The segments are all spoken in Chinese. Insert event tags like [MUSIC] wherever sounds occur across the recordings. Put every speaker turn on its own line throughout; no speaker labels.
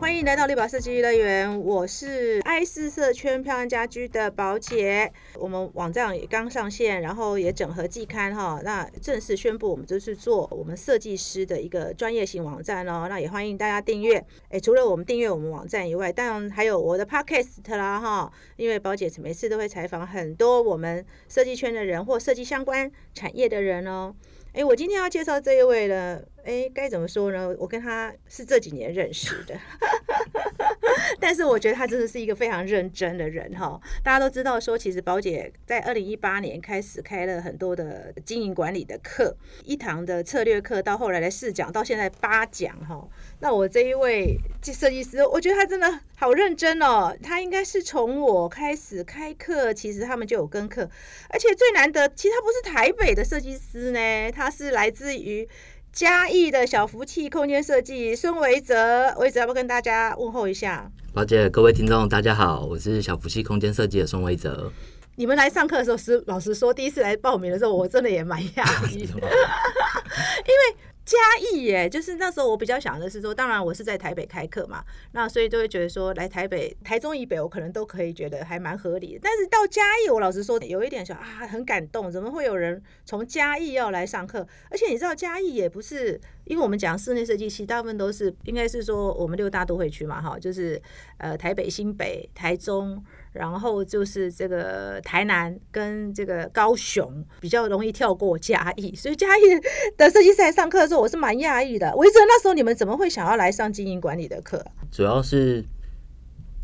欢迎来到绿宝设计乐园，我是爱思社圈漂亮家居的宝姐。我们网站也刚上线，然后也整合季刊哈，那正式宣布我们就是做我们设计师的一个专业型网站哦。那也欢迎大家订阅。哎，除了我们订阅我们网站以外，当然还有我的 podcast 啦哈。因为宝姐每次都会采访很多我们设计圈的人或设计相关产业的人哦。哎，我今天要介绍这一位呢，哎，该怎么说呢？我跟他是这几年认识的，[LAUGHS] 但是我觉得他真的是一个非常认真的人哈。大家都知道说，其实宝姐在二零一八年开始开了很多的经营管理的课，一堂的策略课，到后来的试讲，到现在八讲哈。那我这一位设计师，我觉得他真的好认真哦。他应该是从我开始开课，其实他们就有跟课，而且最难得，其实他不是台北的设计师呢，他是来自于嘉义的小福气空间设计孙维泽。维泽要不要跟大家问候一下？
老姐，各位听众，大家好，我是小福气空间设计的孙维泽。
你们来上课的时候，是老实说，第一次来报名的时候，我真的也蛮讶异的，[LAUGHS] [LAUGHS] 因为。嘉义耶，就是那时候我比较想的是说，当然我是在台北开课嘛，那所以就会觉得说来台北、台中以北，我可能都可以觉得还蛮合理的。但是到嘉义，我老实说有一点想啊，很感动，怎么会有人从嘉义要来上课？而且你知道嘉义也不是，因为我们讲室内设计，其实大部分都是应该是说我们六大都会区嘛，哈，就是呃台北、新北、台中。然后就是这个台南跟这个高雄比较容易跳过嘉义，所以嘉义的设计师来上课的时候，我是蛮讶异的。维哲那时候你们怎么会想要来上经营管理的课？
主要是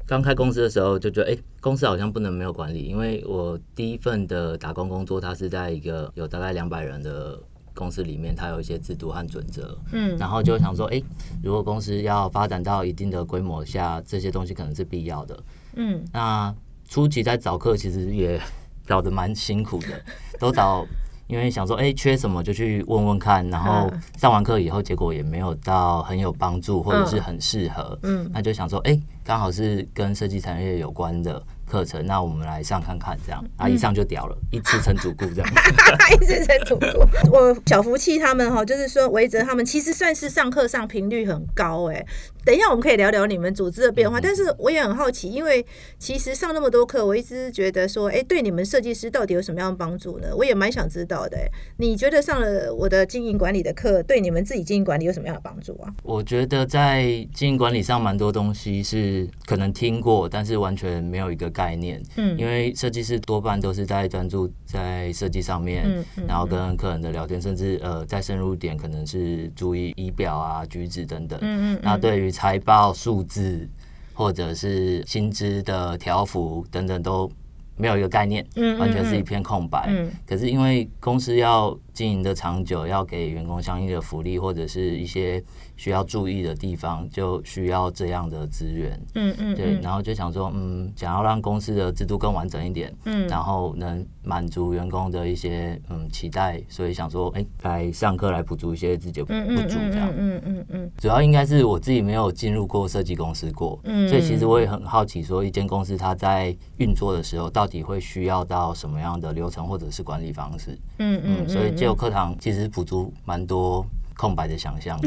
刚开公司的时候就觉得，哎，公司好像不能没有管理，因为我第一份的打工工作，它是在一个有大概两百人的公司里面，它有一些制度和准则。嗯，然后就想说，哎，如果公司要发展到一定的规模下，这些东西可能是必要的。嗯，那初期在找课，其实也 [LAUGHS] 找的蛮辛苦的，[LAUGHS] 都找，因为想说，哎，缺什么就去问问看，然后上完课以后，结果也没有到很有帮助，或者是很适合，嗯，那就想说，哎，刚好是跟设计产业有关的。课程，那我们来上看看，这样啊，一上就屌了，一次成主顾这样，[LAUGHS]
一次成主顾。我小福气他们哈，就是说维泽他们其实算是上课上频率很高哎。等一下我们可以聊聊你们组织的变化，但是我也很好奇，因为其实上那么多课，我一直觉得说，哎，对你们设计师到底有什么样的帮助呢？我也蛮想知道的。你觉得上了我的经营管理的课，对你们自己经营管理有什么样的帮助啊？
我觉得在经营管理上，蛮多东西是可能听过，但是完全没有一个概。概念，嗯，因为设计师多半都是在专注在设计上面，嗯嗯，然后跟客人的聊天，甚至呃再深入点，可能是注意仪表啊、举止等等，嗯嗯，那对于财报数字或者是薪资的条幅等等都没有一个概念，嗯，完全是一片空白，嗯，可是因为公司要经营的长久，要给员工相应的福利或者是一些。需要注意的地方就需要这样的资源，嗯嗯，对，然后就想说，嗯，想要让公司的制度更完整一点，嗯，然后能满足员工的一些嗯期待，所以想说，哎，来上课来补足一些自己的不足，这样，嗯嗯嗯，主要应该是我自己没有进入过设计公司过，嗯，所以其实我也很好奇，说一间公司它在运作的时候，到底会需要到什么样的流程或者是管理方式，嗯嗯，所以借由课堂其实补足蛮多。空白的想象，[LAUGHS]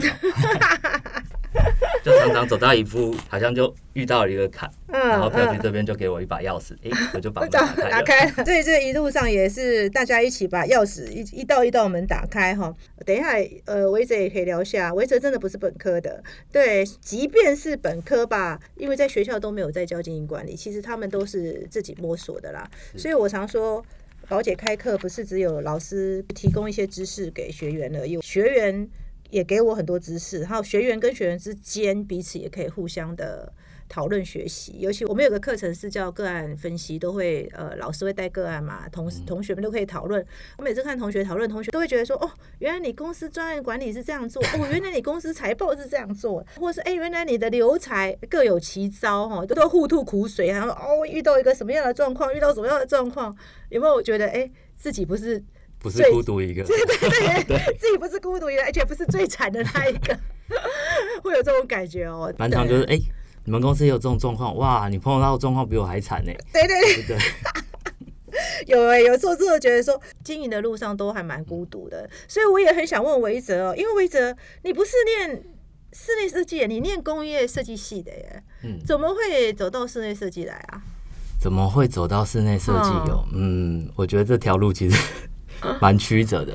就常常走到一步，好像就遇到了一个坎，然后票局这边就给我一把钥匙，哎，我就把门打开。打开，
所以这一路上也是大家一起把钥匙一一道一道门打开哈。等一下，呃，维泽也可以聊下，维泽真的不是本科的，对，即便是本科吧，因为在学校都没有在教经营管理，其实他们都是自己摸索的啦。所以我常说。宝姐开课不是只有老师提供一些知识给学员而已，学员也给我很多知识，还有学员跟学员之间彼此也可以互相的。讨论学习，尤其我们有个课程是叫个案分析，都会呃老师会带个案嘛，同同学们都可以讨论。我每次看同学讨论，同学都会觉得说，哦，原来你公司专业管理是这样做，哦，原来你公司财报是这样做，或是哎，原来你的留才各有其招哈，都都互吐苦水，然后哦，遇到一个什么样的状况，遇到什么样的状况，有没有觉得哎，自己不是
不是孤独一个，
对对对，[LAUGHS] 自己不是孤独一个，而且不是最惨的那一个，[LAUGHS] 会有这种感觉哦。
满场就是哎。你们公司也有这种状况哇？你碰到的状况比我还惨呢。
对对对，[LAUGHS] 有哎，有时候真的觉得说经营的路上都还蛮孤独的，所以我也很想问维泽哦，因为维泽你不是念室内设计，你念工业设计系的耶，嗯，怎么会走到室内设计来啊？
怎么会走到室内设计？有，嗯，我觉得这条路其实蛮曲折的。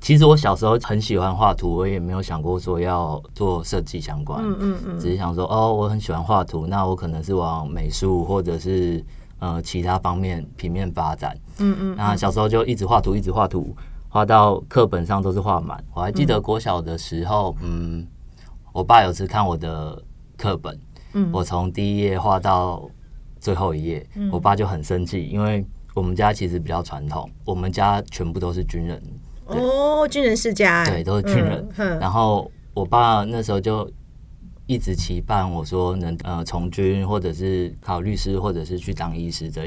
其实我小时候很喜欢画图，我也没有想过说要做设计相关。嗯嗯嗯，只是想说，哦，我很喜欢画图，那我可能是往美术或者是呃其他方面平面发展。嗯嗯，那小时候就一直画图，一直画图，画到课本上都是画满。我还记得国小的时候，嗯，我爸有次看我的课本，嗯，我从第一页画到。最后一页，我爸就很生气，因为我们家其实比较传统，我们家全部都是军人。
哦，军人世家，
对，都是军人。然后我爸那时候就一直期盼我说能呃从军，或者是考律师，或者是去当医师这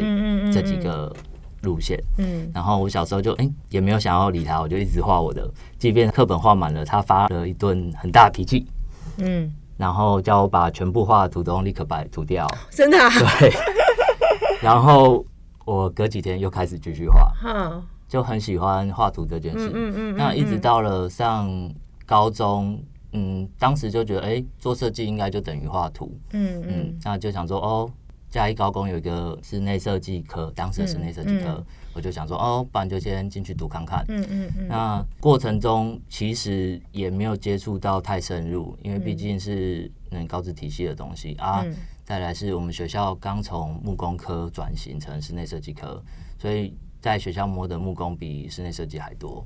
这几个路线。嗯，然后我小时候就哎也没有想要理他，我就一直画我的，即便课本画满了，他发了一顿很大脾气。嗯。然后叫我把全部画的图都立刻把涂掉，[LAUGHS]
真的？
对。[LAUGHS] 然后我隔几天又开始继续画，就很喜欢画图这件事。嗯嗯那一直到了上高中，嗯，当时就觉得，哎，做设计应该就等于画图。嗯嗯。那就想说，哦。嘉义高工有一个室内设计科，当时室内设计科，我就想说，哦，不然就先进去读看看。嗯嗯嗯。那过程中其实也没有接触到太深入，因为毕竟是嗯高职体系的东西啊。再来是我们学校刚从木工科转型成室内设计科，所以在学校摸的木工比室内设计还多。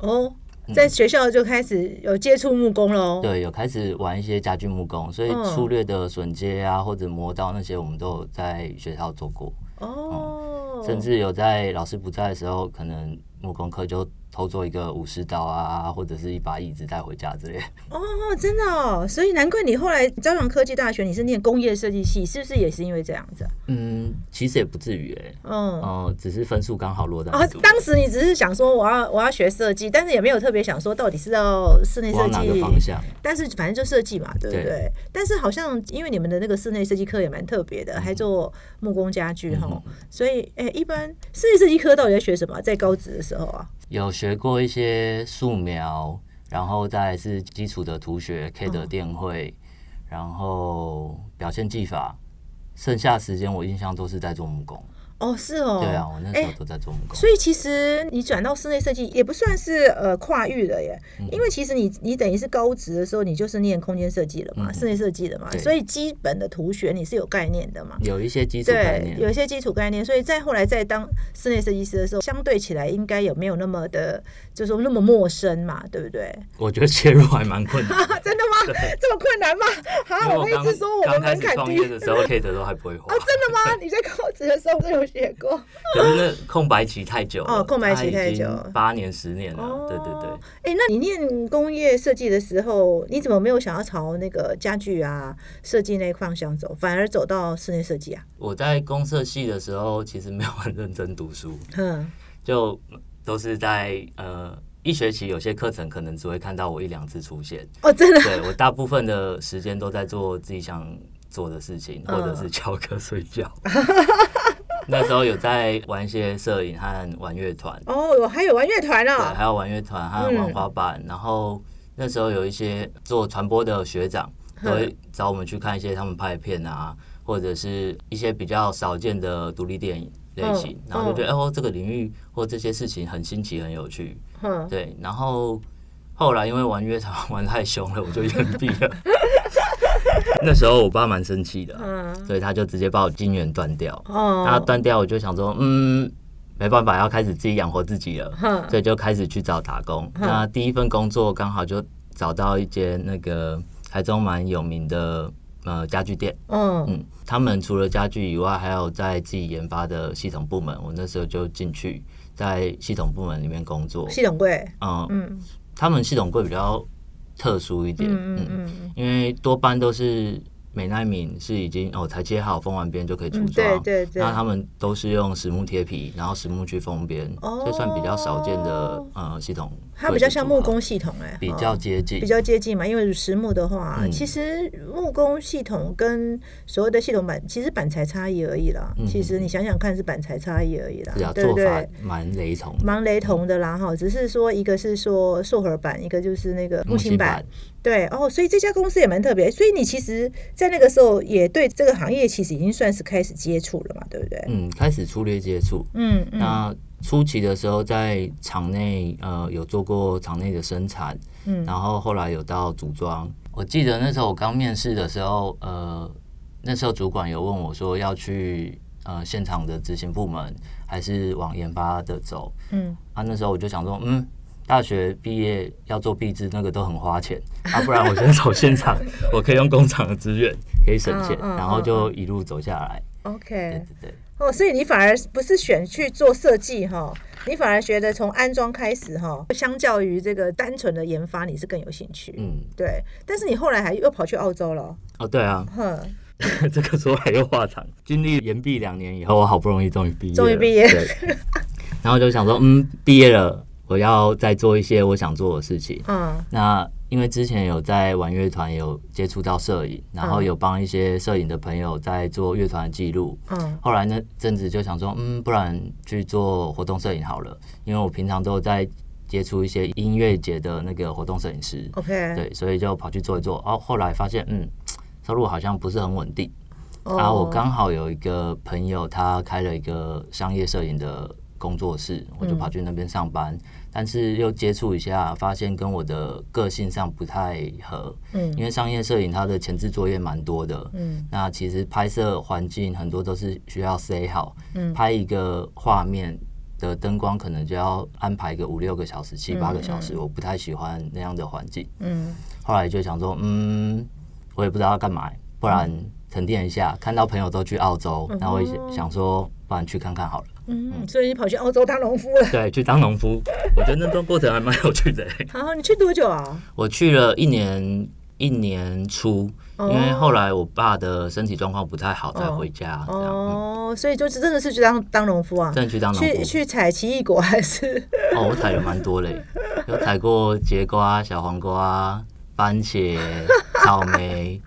哦。在学校就开始有接触木工喽，
对，有开始玩一些家具木工，所以粗略的榫接啊或者磨刀那些，我们都有在学校做过。哦，甚至有在老师不在的时候，可能木工课就。偷做一个武士刀啊，或者是一把椅子带回家之类。
哦，真的哦，所以难怪你后来朝阳科技大学你是念工业设计系，是不是也是因为这样子？
嗯，其实也不至于哎。嗯，哦，只是分数刚好落在。
哦，当时你只是想说我要我要学设计，但是也没有特别想说到底是要室内设计
哪个方向。
但是反正就设计嘛，对不对？但是好像因为你们的那个室内设计课也蛮特别的，还做木工家具哈，所以哎，一般室内设计科到底在学什么？在高职的时候啊？
有学过一些素描，然后再是基础的图学、K 的电绘，然后表现技法，剩下时间我印象都是在做木工。
哦，是哦，
对啊，我那时候都在做木工，
所以其实你转到室内设计也不算是呃跨域了耶，因为其实你你等于是高职的时候，你就是念空间设计了嘛，室内设计的嘛，所以基本的图学你是有概念的嘛，
有一些基础概念，
有一些基础概念，所以再后来再当室内设计师的时候，相对起来应该有没有那么的，就是说那么陌生嘛，对不对？[LAUGHS]
我觉得切入还蛮困难，[LAUGHS]
真的吗？[LAUGHS] 这么困难吗？好，我一直说我们门槛低
的时候，K 的都还不会画，
真的吗？你在高职的时候有。写过，[LAUGHS]
可是那空白期太久了，
哦，空白期太久，
八年十年了，对对对。
哎，那你念工业设计的时候，你怎么没有想要朝那个家具啊设计那一方向走，反而走到室内设计啊？
我在公社系的时候，其实没有很认真读书，嗯，就都是在呃一学期有些课程可能只会看到我一两次出现，
哦，真的，
对我大部分的时间都在做自己想做的事情，或者是翘课睡觉。[LAUGHS] 那时候有在玩一些摄影和玩乐团。
哦，还有玩乐团
呢，对，还有玩乐团，还有玩滑板。然后那时候有一些做传播的学长，都会找我们去看一些他们拍的片啊，或者是一些比较少见的独立电影类型，然后就觉得哦，这个领域或这些事情很新奇、很有趣。对，然后后来因为玩乐团玩太凶了，我就延毕了。[LAUGHS] [LAUGHS] 那时候我爸蛮生气的，所以他就直接把我金源断掉。哦，他断掉，我就想说，嗯，没办法，要开始自己养活自己了，所以就开始去找打工。那第一份工作刚好就找到一间那个台中蛮有名的呃家具店。嗯嗯，他们除了家具以外，还有在自己研发的系统部门。我那时候就进去在系统部门里面工作。
系统柜。嗯
嗯，他们系统柜比较。特殊一点，嗯嗯，因为多半都是美奈敏是已经哦才切好封完边就可以出装，
对对对。
那他们都是用实木贴皮，然后实木去封边，这算比较少见的呃系统。
它比较像木工系统哎，
比较接近，
比较接近嘛。因为实木的话，其实木工系统跟所谓的系统板其实板材差异而已啦。其实你想想看，是板材差异而已啦，
对不对？蛮雷同，
蛮雷同的啦哈。只是说一个是说塑合板，一个就是那个木芯板。对哦，所以这家公司也蛮特别。所以你其实，在那个时候也对这个行业其实已经算是开始接触了嘛，对不对？
嗯，开始粗略接触。嗯，那。初期的时候在厂内，呃，有做过厂内的生产，嗯，然后后来有到组装。我记得那时候我刚面试的时候，呃，那时候主管有问我说要去呃现场的执行部门，还是往研发的走，嗯，啊，那时候我就想说，嗯，大学毕业要做壁纸那个都很花钱，啊，不然我先走现场，[LAUGHS] 我可以用工厂的资源可以省钱，然后就一路走下来。
OK，
对对对。
哦，所以你反而不是选去做设计哈，你反而觉得从安装开始哈，相较于这个单纯的研发，你是更有兴趣。嗯，对。但是你后来还又跑去澳洲了。
哦，对啊。哼，[LAUGHS] 这个说来又话长。经历延毕两年以后，我好不容易终于毕业。
终于毕业。
然后就想说，嗯，毕业了，我要再做一些我想做的事情。嗯。那。因为之前有在玩乐团，有接触到摄影，然后有帮一些摄影的朋友在做乐团的记录。嗯，后来那阵子就想说，嗯，不然去做活动摄影好了。因为我平常都在接触一些音乐节的那个活动摄影师。
OK，
对，所以就跑去做一做。哦，后来发现，嗯，收入好像不是很稳定。然后我刚好有一个朋友，他开了一个商业摄影的工作室，我就跑去那边上班。但是又接触一下，发现跟我的个性上不太合。嗯，因为商业摄影它的前置作业蛮多的。嗯，那其实拍摄环境很多都是需要塞好。嗯，拍一个画面的灯光可能就要安排个五六个小时、七八个小时，我不太喜欢那样的环境。嗯，后来就想说，嗯，我也不知道要干嘛，不然沉淀一下。看到朋友都去澳洲，然后想说，不然去看看好了。
嗯，所以你跑去澳洲当农夫了？
对，去当农夫，[LAUGHS] 我觉得那段过程还蛮有趣的。
好，你去多久啊？
我去了一年，一年初，因为后来我爸的身体状况不太好，才回家。
哦，所以就是真的是去当当农夫啊？
真的去当农夫？
去去采奇异果还是？
哦，我采了蛮多嘞，[LAUGHS] 有采过节瓜、小黄瓜、番茄、草莓。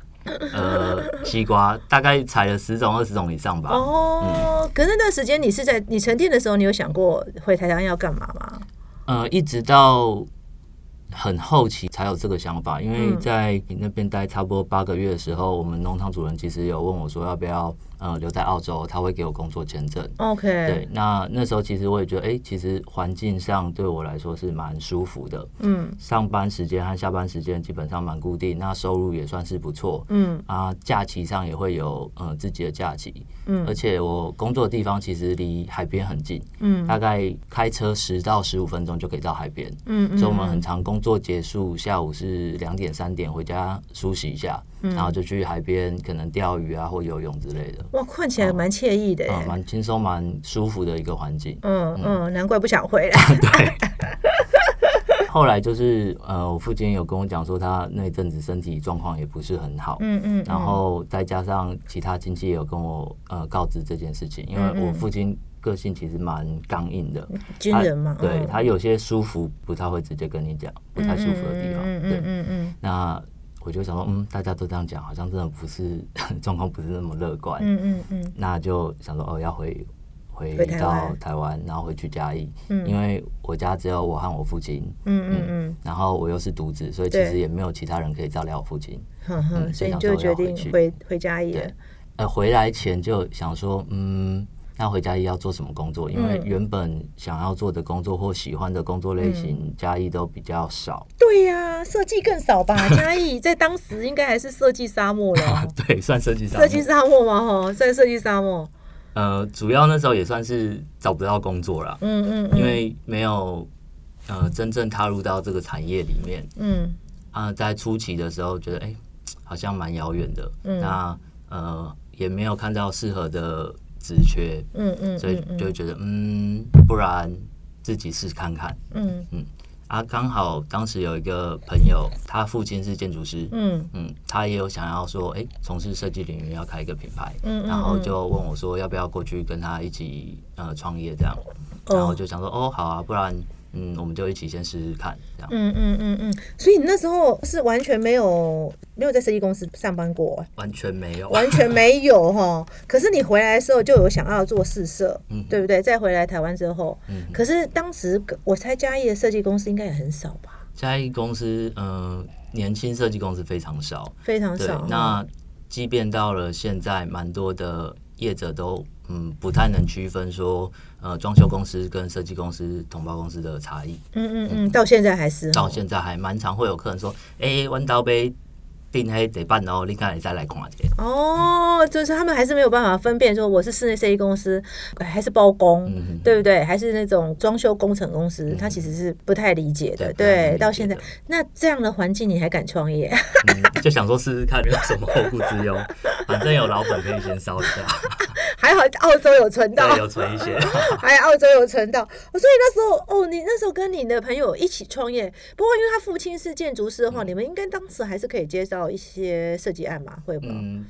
呃，西瓜大概采了十种、二十种以上吧。
哦，可是那段时间你是在你沉淀的时候，你有想过回台湾要干嘛吗？
呃，一直到。很后期才有这个想法，因为在你那边待差不多八个月的时候，我们农场主人其实有问我说要不要呃留在澳洲，他会给我工作签证。
OK，
对，那那时候其实我也觉得，哎，其实环境上对我来说是蛮舒服的。嗯，上班时间和下班时间基本上蛮固定，那收入也算是不错。嗯，啊，假期上也会有呃自己的假期。嗯，而且我工作的地方其实离海边很近。嗯，大概开车十到十五分钟就可以到海边。嗯，所以我们很常工。作结束，下午是两点三点回家梳洗一下，然后就去海边可能钓鱼啊或游泳之类的。
哇，看起来蛮惬意的，
蛮轻松、蛮舒服的一个环境。
嗯嗯，难怪不想回来。[LAUGHS]
对。[LAUGHS] 后来就是呃，我父亲有跟我讲说，他那阵子身体状况也不是很好。嗯嗯。然后再加上其他亲戚也有跟我呃告知这件事情，因为我父亲。个性其实蛮刚硬的，
军人嘛，
对他有些舒服不太会直接跟你讲，不太舒服的地方，对，嗯嗯，那我就想说，嗯，大家都这样讲，好像真的不是 [LAUGHS] 状况不是那么乐观，嗯嗯嗯，那就想说，哦，要回回到台湾，然后回去嘉义，嗯，因为我家只有我和我父亲，嗯嗯嗯，然后我又是独子，所以其实也没有其他人可以照料我父亲，嗯
所以就决定回回嘉义了。
呃，回来前就想说，嗯。那回嘉义要做什么工作？因为原本想要做的工作或喜欢的工作类型，嘉义都比较少。
对呀，设计更少吧？[LAUGHS] 嘉义在当时应该还是设计沙漠了。[LAUGHS]
对，算设计沙
设计沙漠吗？哈，算设计沙漠。
呃，主要那时候也算是找不到工作了。嗯嗯，因为没有呃真正踏入到这个产业里面。嗯啊，在初期的时候觉得哎，好像蛮遥远的。嗯，那呃也没有看到适合的。直缺，嗯嗯，所以就会觉得，嗯，不然自己试看看，嗯。嗯，啊，刚好当时有一个朋友，他父亲是建筑师，嗯。嗯，他也有想要说，哎，从事设计领域要开一个品牌，嗯然后就问我说，要不要过去跟他一起呃创业这样，然后就想说，哦，好啊，不然。嗯，我们就一起先试试看，这样。嗯嗯
嗯嗯，所以你那时候是完全没有没有在设计公司上班过，
完全没有，
完全没有哈。可是你回来的时候就有想要做试色，嗯，对不对？再回来台湾之后，嗯，可是当时我猜嘉义的设计公司应该也很少吧？
嘉义公司，嗯，年轻设计公司非常少，
非常少。
那即便到了现在，蛮多的业者都。嗯，不太能区分说，呃，装修公司跟设计公司、同胞公司的差异。
嗯嗯嗯，到现在还是，
到现在还蛮常会有客人说，哎，弯刀杯。定黑得办哦，你看你再来看下。
哦，就是他们还是没有办法分辨说我是室内设计公司还是包工，对不对？还是那种装修工程公司，他其实是不太理解的。对，到现在那这样的环境你还敢创业？
就想说试试看有什么后顾之忧，反正有老本可以先烧一下。
还好澳洲有存到，
有存一些，
还澳洲有存到。所以那时候哦，你那时候跟你的朋友一起创业，不过因为他父亲是建筑师的话，你们应该当时还是可以接受到一些设计案嘛？会吗？嗯，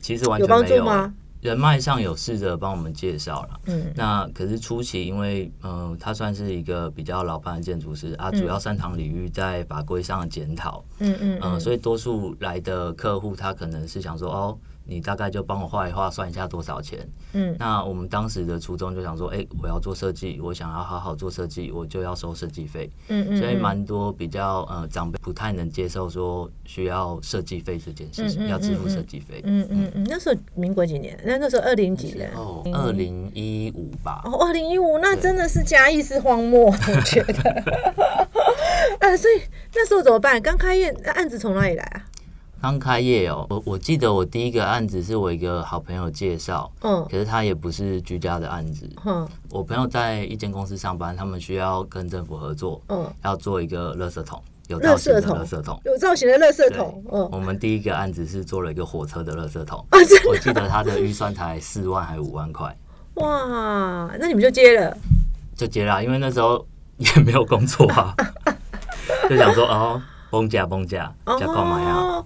其实完全没有帮助吗？人脉上有试着帮我们介绍了，嗯，那可是初期，因为嗯，他算是一个比较老牌的建筑师啊，主要擅长领域在法规上的检讨，嗯嗯嗯，所以多数来的客户他可能是想说哦。你大概就帮我画一画，算一下多少钱。嗯，那我们当时的初衷就想说，哎，我要做设计，我想要好好做设计，我就要收设计费。嗯嗯，所以蛮多比较呃长辈不太能接受说需要设计费这件事情，要支付设计费。
嗯嗯嗯，那时候民国几年？那那时候二零几年？
哦，二零一五吧。
哦，二零一五，那真的是嘉义是荒漠，我觉得。呃，[LAUGHS] [LAUGHS] 所以那时候怎么办？刚开业，那案子从哪里来啊？
刚开业哦，我我记得我第一个案子是我一个好朋友介绍，嗯，可是他也不是居家的案子，嗯，我朋友在一间公司上班，他们需要跟政府合作，嗯，要做一个垃圾桶，有造型的垃圾桶，
有造型的垃圾桶，
嗯，我们第一个案子是做了一个火车的垃圾桶，我记得他的预算才四万还五万块，
哇，那你们就接了，
就接了，因为那时候也没有工作啊，[LAUGHS] 就想说哦。崩价崩价，加购买啊！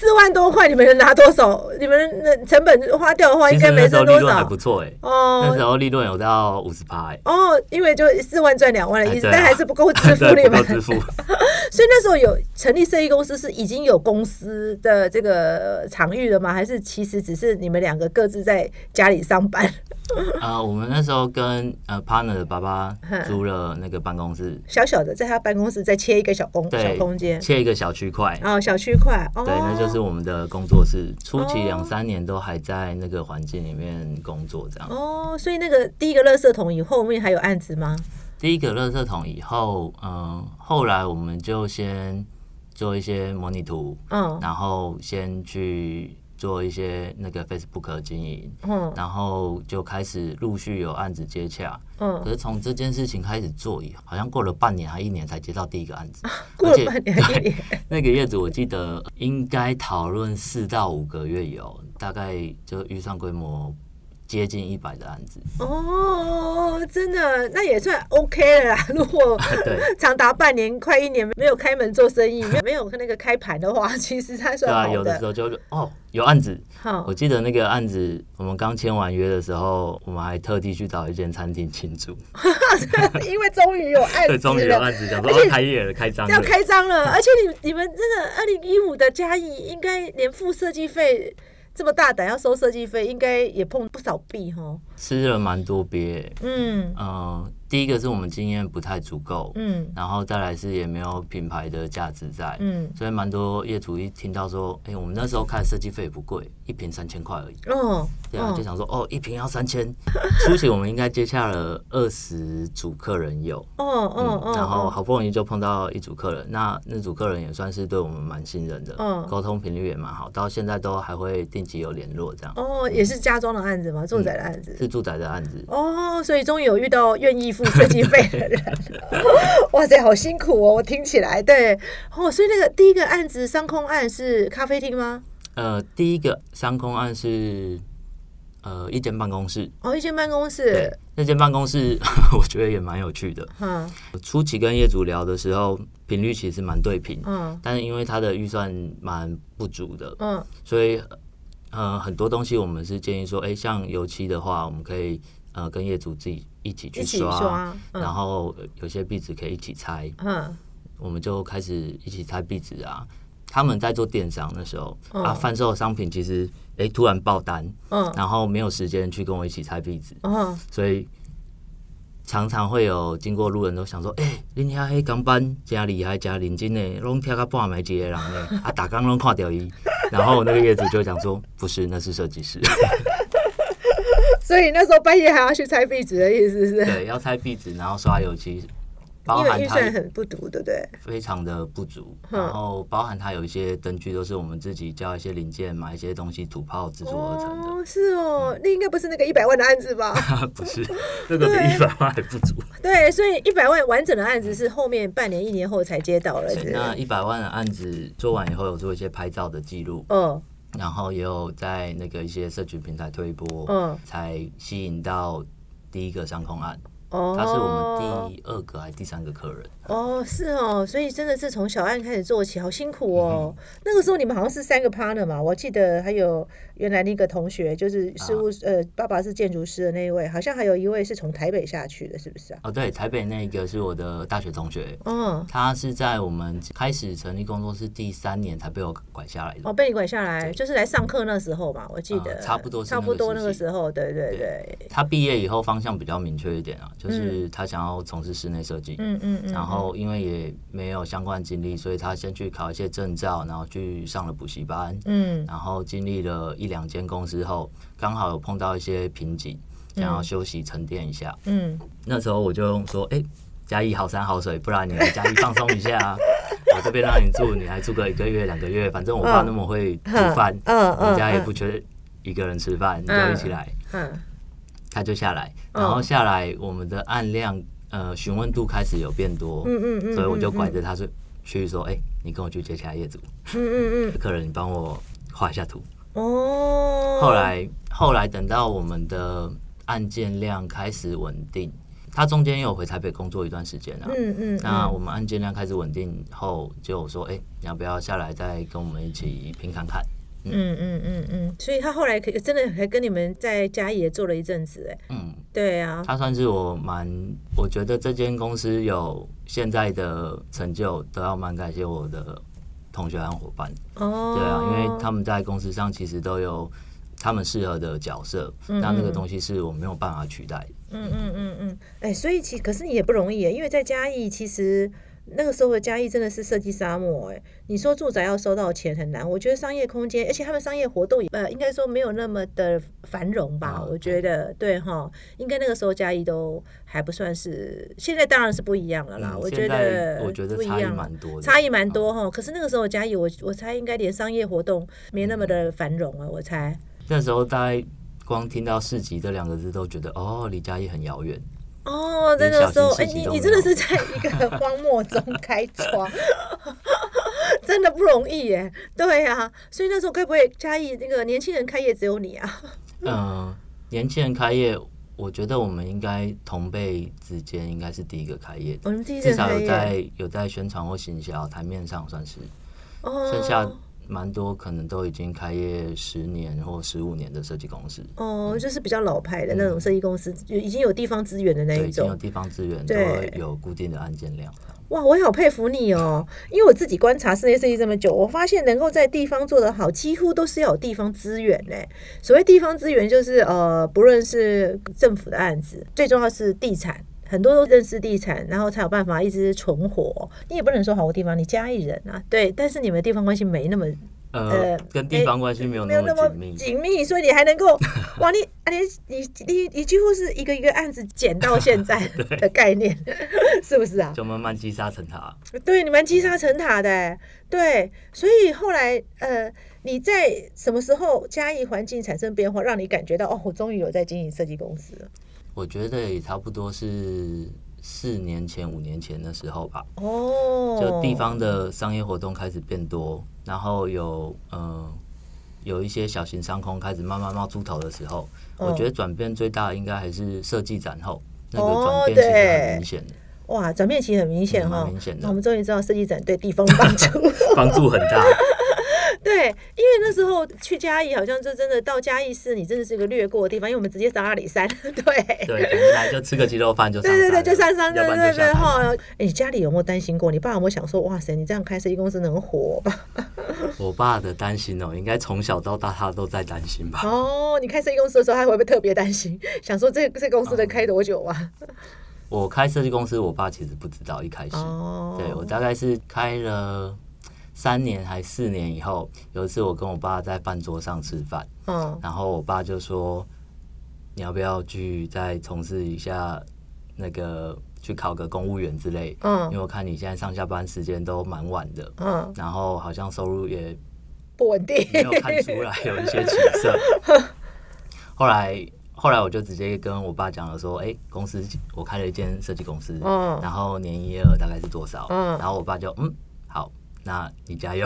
四万多块，你们能拿多少？你们那成本花掉的话，应该没剩多
少。还不错哎，哦，那时候利润有到五十趴哎。
哦，因为就四万赚两万的意思，但还是不够支付你们。[LAUGHS]
支付。[LAUGHS]
所以那时候有成立设计公司，是已经有公司的这个场域了吗？还是其实只是你们两个各自在家里上班？
啊，[LAUGHS] 我们那时候跟呃 partner 的爸爸租了那个办公室，
小小的，在他办公室再切一个小空小空间，
切一个小区块
哦，小区块，
对，那就是我们的工作室。初期两三年都还在那个环境里面工作，这样
哦。所以那个第一个垃圾桶以后面还有案子吗？
第一个垃圾桶以后，嗯，后来我们就先做一些模拟图，嗯，然后先去。做一些那个 Facebook 经营，嗯，然后就开始陆续有案子接洽，嗯，可是从这件事情开始做以后，好像过了半年还一年才接到第一个案子，[LAUGHS]
过了半年
对，[LAUGHS] 那个业主我记得应该讨论四到五个月有，大概就预算规模。接近一百的案子
哦，真的那也算 OK 了啦。[LAUGHS] 如果长达半年、快一年没有开门做生意，没有那个开盘的话，[LAUGHS] 其实它算好
的。有的时候就哦，有案子。好，我记得那个案子，我们刚签完约的时候，我们还特地去找一间餐厅庆祝，[LAUGHS]
因为终于有案子，
终于有案子，讲说开业了，开张
要开张了。而且你你们真的二零一五的嘉义，应该连付设计费。这么大胆要收设计费，应该也碰不少壁哈。
吃了蛮多鳖，嗯嗯。第一个是我们经验不太足够，嗯，然后再来是也没有品牌的价值在，嗯，所以蛮多业主一听到说，哎，我们那时候开设计费不贵，一瓶三千块而已，哦，对啊，就想说，哦，一瓶要三千，[LAUGHS] 初期我们应该接洽了二十组客人有，哦哦哦，然后好不容易就碰到一组客人，那那组客人也算是对我们蛮信任的，嗯，沟通频率也蛮好，到现在都还会定期有联络这样，
哦，也是家装的案子吗？住宅的案子？
是住宅的案子，
哦，所以终于有遇到愿意。付设计费的人，[LAUGHS] 哇塞，好辛苦哦！我听起来，对哦，所以那个第一个案子商空案是咖啡厅吗？
呃，第一个商空案是呃一间办公室。
哦，一间办公室。
那间办公室 [LAUGHS] 我觉得也蛮有趣的。嗯。初期跟业主聊的时候，频率其实蛮对频。嗯。但是因为他的预算蛮不足的。嗯。所以呃很多东西我们是建议说，哎，像油漆的话，我们可以呃跟业主自己一起去刷，然后有些壁纸可以一起拆。嗯。我们就开始一起拆壁纸啊。他们在做电商的时候，啊，贩售的商品其实哎突然爆单，嗯，然后没有时间去跟我一起拆壁纸，嗯，所以常常会有经过路人都想说，哎，恁遐迄钢板真厉害，真认真的，拢跳到半暝一个人呢，啊，[LAUGHS] 打刚拢看掉伊，然后那个业主就讲说，不是，那是设计师，
所以那时候半夜还要去拆壁纸的意思是？
对，要拆壁纸，然后刷油漆。
包含预算很不足，对不对？
非常的不足，然后包含它有一些灯具都是我们自己交一些零件，买一些东西土炮制作而成的。
哦，是哦，那应该不是那个一百万的案子吧？[LAUGHS]
不是，[LAUGHS] 这个比一百万还不足。[LAUGHS]
对，所以一百万完整的案子是后面半年、一年后才接到了。
那一百万的案子做完以后，有做一些拍照的记录，嗯，然后也有在那个一些社群平台推播，嗯，才吸引到第一个上空案。哦，他是我们第二个还是第三个客人？
哦，是哦，所以真的是从小案开始做起，好辛苦哦。那个时候你们好像是三个 partner 嘛，我记得还有原来那个同学，就是事务呃，爸爸是建筑师的那一位，好像还有一位是从台北下去的，是不是啊？
哦，对，台北那个是我的大学同学，嗯，他是在我们开始成立工作室第三年才被我拐下来的。
哦，被你拐下来，就是来上课那时候嘛，我记得
差不多
差不多那个时候，对对对。
他毕业以后方向比较明确一点啊。就是他想要从事室内设计，嗯嗯嗯，然后因为也没有相关经历，所以他先去考一些证照，然后去上了补习班，嗯，然后经历了一两间公司后，刚好有碰到一些瓶颈，想要休息沉淀一下，嗯，那时候我就说，哎，嘉义好山好水，不然你来嘉义放松一下啊，[LAUGHS] 我这边让你住，你还住个一个月两个月，反正我爸那么会煮饭，嗯嗯，你家也不缺一个人吃饭，你就一起来，嗯。他就下来，然后下来，我们的案量呃询问度开始有变多，嗯嗯嗯，所以我就拐着他说去说，哎，你跟我去接其他业主，嗯嗯嗯，客人你帮我画一下图。哦。后来后来等到我们的案件量开始稳定，他中间有回台北工作一段时间了，嗯嗯，那我们案件量开始稳定后，就说，哎，你要不要下来再跟我们一起拼看看？
嗯。嗯嗯嗯，所以他后来可真的还跟你们在嘉义也做了一阵子，哎，嗯，对啊，
他算是我蛮，我觉得这间公司有现在的成就，都要蛮感谢我的同学和伙伴，哦，对啊，因为他们在公司上其实都有他们适合的角色，那那个东西是我没有办法取代，嗯
嗯嗯嗯，哎，所以其可是你也不容易，因为在嘉义其实。那个时候的嘉义真的是设计沙漠哎，你说住宅要收到钱很难，我觉得商业空间，而且他们商业活动也呃，应该说没有那么的繁荣吧？我觉得对哈，应该那个时候嘉义都还不算是，现在当然是不一样了啦。我觉得
我觉得差异蛮多，
差异蛮多哈。可是那个时候嘉义，我我猜应该连商业活动没那么的繁荣啊，我猜。
那时候大家光听到市集这两个字都觉得哦，离嘉义很遥远。
哦，那个时候，哎，你你真的是在一个荒漠中开窗，[LAUGHS] 真的不容易耶。对呀，所以那时候该不会嘉义那个年轻人开业只有你啊？[LAUGHS]
嗯，年轻人开业，我觉得我们应该同辈之间应该是第一个开业的，至少有在有在宣传或行销台面上算是，哦剩下。蛮多可能都已经开业十年或十五年的设计公司
哦，就是比较老牌的那种设计公司，就已经有地方资源的那一种，已
经有地方资源，对，有固定的案件量。
哇，我好佩服你哦！因为我自己观察室内设计这么久，我发现能够在地方做得好，几乎都是要有地方资源嘞。所谓地方资源，就是呃，不论是政府的案子，最重要是地产。很多都认识地产，然后才有办法一直存活。你也不能说好多地方，你嘉义人啊，对，但是你们地方关系没那么
呃，跟地方关系没有那么紧密，
紧密，所以你还能够 [LAUGHS] 哇，你你你你你几乎是一个一个案子捡到现在 [LAUGHS] 的概念，[LAUGHS] 是不是啊？
就慢慢积沙成塔。
对，你们积沙成塔的，对，所以后来呃，你在什么时候嘉义环境产生变化，让你感觉到哦，我终于有在经营设计公司了。
我觉得也差不多是四年前、五年前的时候吧。哦，就地方的商业活动开始变多，然后有呃有一些小型商空开始慢慢冒出头的时候，我觉得转变最大的应该还是设计展后那个转变其实很明显的。
哇，转变其实很明显哈，
明显的。
我们终于知道设计展对地方帮助，[LAUGHS]
帮助很大。
对，因为那时候去嘉义，好像就真的到嘉义市，你真的是一个略过的地方，因为我们直接上阿里山。[LAUGHS] 对
对，就吃个鸡肉饭就
对对对，就上山，对对对
哈。
哎，你家里有没有担心过？你爸有没有想说，哇塞，你这样开设计公司能活吧？[LAUGHS]
我爸的担心哦，应该从小到大他都在担心吧。
哦，你开设计公司的时候，他会不会特别担心？[LAUGHS] 想说这这公司能开多久啊？
我开设计公司，我爸其实不知道一开始。哦。对我大概是开了三年还四年以后，有一次我跟我爸在饭桌上吃饭，嗯，然后我爸就说：“你要不要去再从事一下那个去考个公务员之类？”嗯，因为我看你现在上下班时间都蛮晚的，嗯，然后好像收入也
不稳定，
没有看出来有一些起色。[LAUGHS] 后来。后来我就直接跟我爸讲了，说：“哎，公司我开了一间设计公司，嗯然后年营业额大概是多少？”嗯然后我爸就嗯，好，那你加油，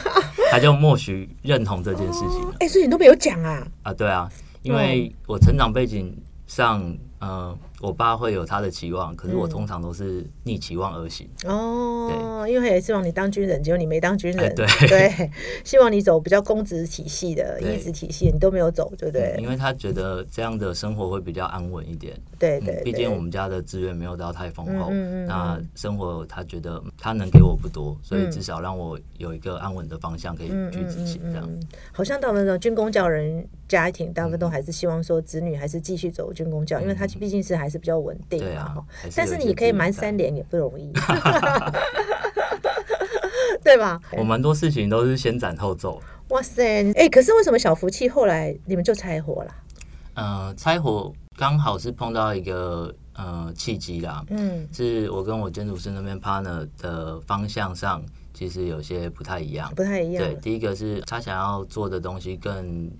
[LAUGHS] 他就默许认同这件事情。
哎，所以你都没有讲啊？
啊，对啊，因为我成长背景上，嗯。我爸会有他的期望，可是我通常都是逆期望而行。
哦，因为他也希望你当军人，结果你没当军人。
对 [LAUGHS]
对，希望你走比较公职体系的、一职体系，你都没有走，对不对？
因为他觉得这样的生活会比较安稳一点。
对对，
毕竟我们家的资源没有到太丰厚，那生活他觉得他能给我不多，所以至少让我有一个安稳的方向可以去执行。这样，
好像大部分军工教人家庭，大部分都还是希望说子女还是继续走军工教，因为他毕竟是还。是比较稳定
啊，
但是你可以瞒三年也不容易 [LAUGHS] [LAUGHS] 对吧？
我蛮多事情都是先斩后奏。
哇塞，哎，可是为什么小福气后来你们就拆伙了？
呃，拆伙刚好是碰到一个呃契机啦。嗯，是我跟我建筑师那边 partner 的方向上其实有些不太一样，
不太一样。
对，第一个是他想要做的东西更。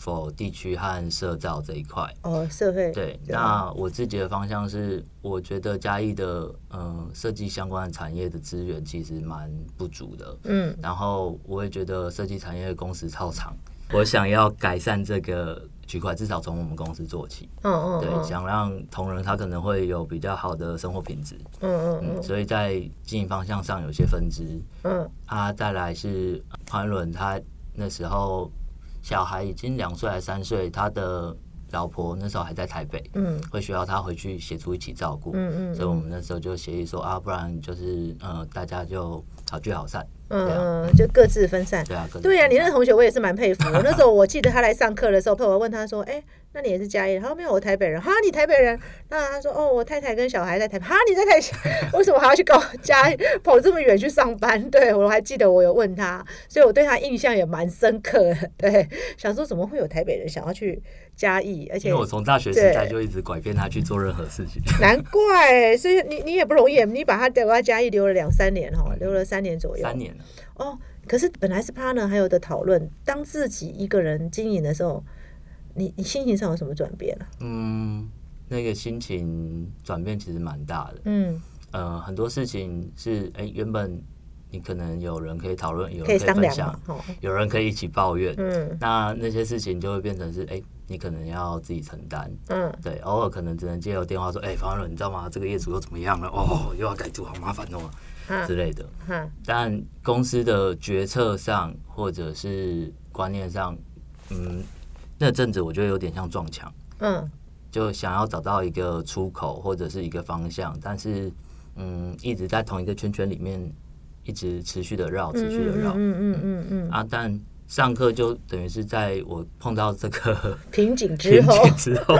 否地区和社造这一块
哦，社会
对。那我自己的方向是，我觉得嘉义的嗯设计相关产业的资源其实蛮不足的，嗯。然后我也觉得设计产业的工时超长，我想要改善这个区块，至少从我们公司做起，嗯嗯。对，想让同仁他可能会有比较好的生活品质，嗯嗯嗯。所以在经营方向上有些分支，嗯。啊，再来是宽伦，他那时候。小孩已经两岁还三岁，他的老婆那时候还在台北，嗯，会需要他回去协助一起照顾，嗯嗯，所以我们那时候就协议说啊，不然就是呃，大家就好聚好散，
嗯，就各自分散，
对啊，
对啊，你那个同学我也是蛮佩服，[LAUGHS] 那时候我记得他来上课的时候，朋友问他说，哎。那你也是嘉义？他说没有，我台北人。哈，你台北人？那他说哦，我太太跟小孩在台北。哈，你在台北？[LAUGHS] 为什么还要去搞嘉义？跑这么远去上班？对我还记得我有问他，所以我对他印象也蛮深刻的。对，想说怎么会有台北人想要去嘉义？而且因为
我从大学时代就一直拐骗他去做任何事情。[LAUGHS]
难怪，所以你你也不容易，你把他留在嘉义留了两三年哈，留了三年左右。
三年了。
哦，可是本来是 partner 还有的讨论，当自己一个人经营的时候。你你心情上有什么转变啊？
嗯，那个心情转变其实蛮大的。嗯，呃，很多事情是哎，原本你可能有人可以讨论，有人可以分享，有人可以一起抱怨。嗯，那那些事情就会变成是哎，你可能要自己承担。嗯，对，偶尔可能只能接到电话说，哎，方润，你知道吗？这个业主又怎么样了？哦，又要改图，好麻烦哦，之类的。但公司的决策上或者是观念上，嗯。那阵子我觉得有点像撞墙，嗯，就想要找到一个出口或者是一个方向，但是嗯，一直在同一个圈圈里面，一直持续的绕，持续的绕，嗯嗯嗯嗯啊，但上课就等于是在我碰到这个 [LAUGHS]
瓶颈之后，
之后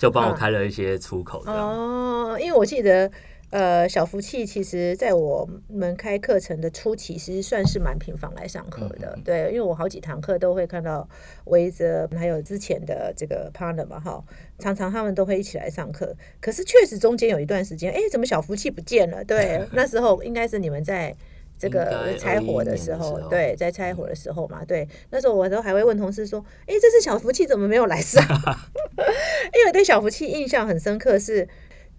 就帮我开了一些出口
哦，因为我记得。呃，小福气其实在我们开课程的初期，其实算是蛮频繁来上课的。对，因为我好几堂课都会看到维泽还有之前的这个 partner 嘛，哈，常常他们都会一起来上课。可是确实中间有一段时间，哎，怎么小福气不见了？对，[LAUGHS] 那时候应该是你们在这个拆伙的时候，对，在拆伙的时候嘛，对，那时候我都还会问同事说，哎，这次小福气怎么没有来上？[LAUGHS] 因为对小福气印象很深刻是。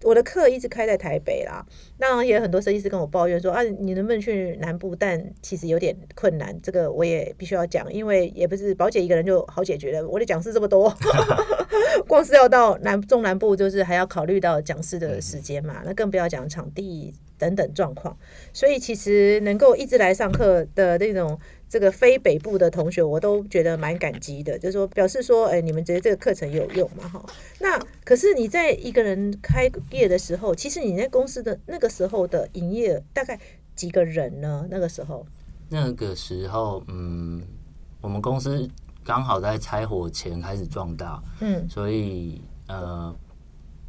我的课一直开在台北啦，那也有很多设计师跟我抱怨说啊，你能不能去南部？但其实有点困难，这个我也必须要讲，因为也不是宝姐一个人就好解决的。我的讲师这么多 [LAUGHS] [LAUGHS] 光是要到南中南部，就是还要考虑到讲师的时间嘛，那更不要讲场地等等状况。所以其实能够一直来上课的那种。这个非北部的同学，我都觉得蛮感激的，就是说表示说，哎，你们觉得这个课程有用嘛？哈，那可是你在一个人开业的时候，其实你在公司的那个时候的营业大概几个人呢？那个时候，
那个时候，嗯，我们公司刚好在拆伙前开始壮大，嗯，所以呃。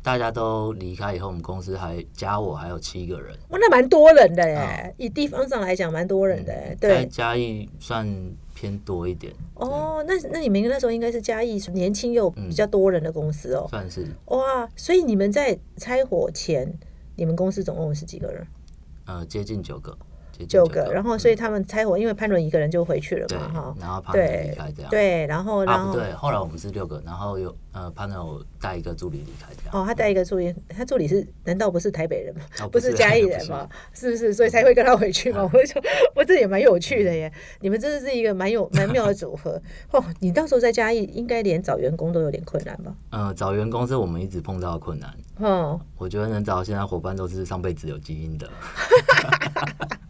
大家都离开以后，我们公司还加我还有七个人，
哇，那蛮多人的耶！以地方上来讲，蛮多人的。对，
嘉义算偏多一点。
哦，那那你们那时候应该是嘉义年轻又比较多人的公司哦。
算是。
哇，所以你们在拆伙前，你们公司总共是几个人？
呃，接近九个。
九个，然后所以他们拆伙，因为潘伦一个人就回去了嘛，
哈，然后潘伦离开这样，
对，然后然后
对，后来我们是六个，然后有呃潘伦带一个助理离开这样，
哦，他带一个助理，他助理是难道不是台北人吗？[LAUGHS] 不是嘉义 [LAUGHS] 人吗？是不是？所以才会跟他回去吗？我说，我这也蛮有趣的耶，你们真的是一个蛮有蛮妙的组合哦。你到时候在嘉义，应该连找员工都有点困难吧？
嗯，找员工是我们一直碰到的困难。嗯，我觉得能找到现在伙伴都是上辈子有基因的。[LAUGHS]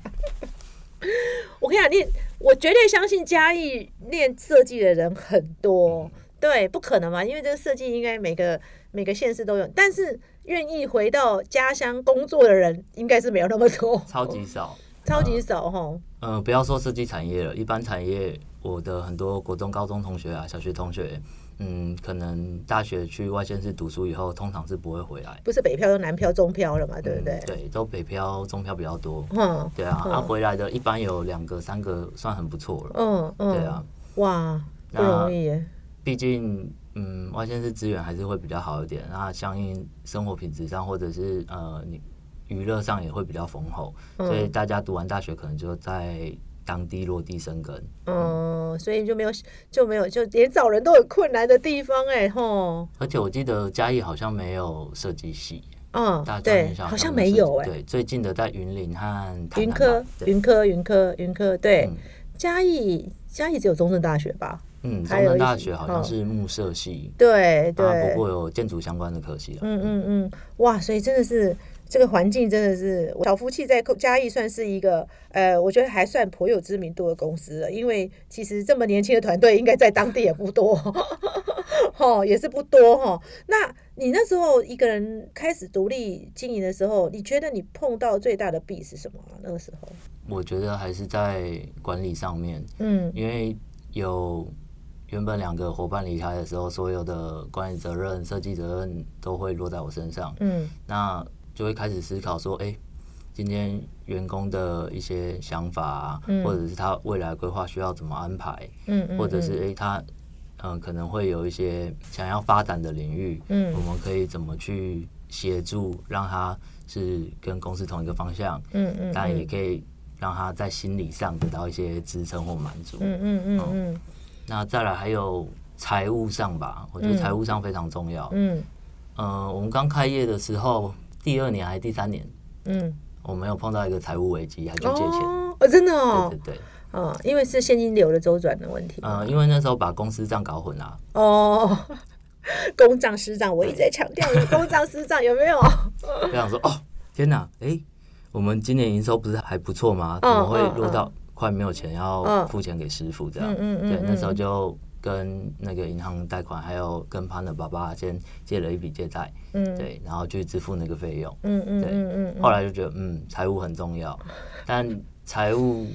[LAUGHS]
我跟你讲，你我绝对相信嘉义练设计的人很多，对，不可能嘛？因为这个设计应该每个每个县市都有，但是愿意回到家乡工作的人应该是没有那么多，
超级少，[LAUGHS]
超级少哈。
嗯，不要说设计产业了，一般产业，我的很多国中、高中同学啊，小学同学。嗯，可能大学去外县市读书以后，通常是不会回来。
不是北漂就南漂、中漂了嘛，对不对？
对，都北漂、中漂比较多。嗯，对啊，他回来的一般有两个、三个，算很不错了。嗯嗯，对啊，
哇，不容易。
毕竟，嗯，外县市资源还是会比较好一点，那相应生活品质上，或者是呃，你娱乐上也会比较丰厚，所以大家读完大学可能就在。当地落地生根，
嗯，所以就没有就没有就连找人都很困难的地方哎吼。
而且我记得嘉义好像没有设计系，
嗯，大对，好像没有哎。
对，最近的在云林和
云科，云科，云科，云科，对，嘉义嘉义只有中正大学吧？
嗯，中正大学好像是木设系，
对对，
不过有建筑相关的科系
嗯嗯嗯，哇，所以真的是。这个环境真的是小福气，在嘉义算是一个呃，我觉得还算颇有知名度的公司了。因为其实这么年轻的团队，应该在当地也不多，[LAUGHS] 哈，也是不多哈。那你那时候一个人开始独立经营的时候，你觉得你碰到最大的弊是什么？那个时候，
我觉得还是在管理上面，嗯，因为有原本两个伙伴离开的时候，所有的管理责任、设计责任都会落在我身上，嗯，那。就会开始思考说，哎，今天员工的一些想法，或者是他未来规划需要怎么安排，嗯或者是哎他嗯可能会有一些想要发展的领域，嗯，我们可以怎么去协助，让他是跟公司同一个方向，嗯嗯，但也可以让他在心理上得到一些支撑或满足，嗯嗯嗯嗯。那再来还有财务上吧，我觉得财务上非常重要，嗯，呃，我们刚开业的时候。第二年还是第三年？嗯，我没有碰到一个财务危机，还去借钱
哦，真的哦，
对对对，
嗯，因为是现金流的周转的问题。
嗯，因为那时候把公司账搞混了。
哦，公账私账，我一直在强调公账私账有没有？
我想说，哦，天哪，哎，我们今年营收不是还不错吗？怎么会落到快没有钱要付钱给师傅这样？嗯嗯对，那时候就。跟那个银行贷款，还有跟 partner 爸爸先借了一笔借贷，嗯，对，然后去支付那个费用，嗯嗯，对，嗯嗯，后来就觉得嗯，财务很重要，但财务，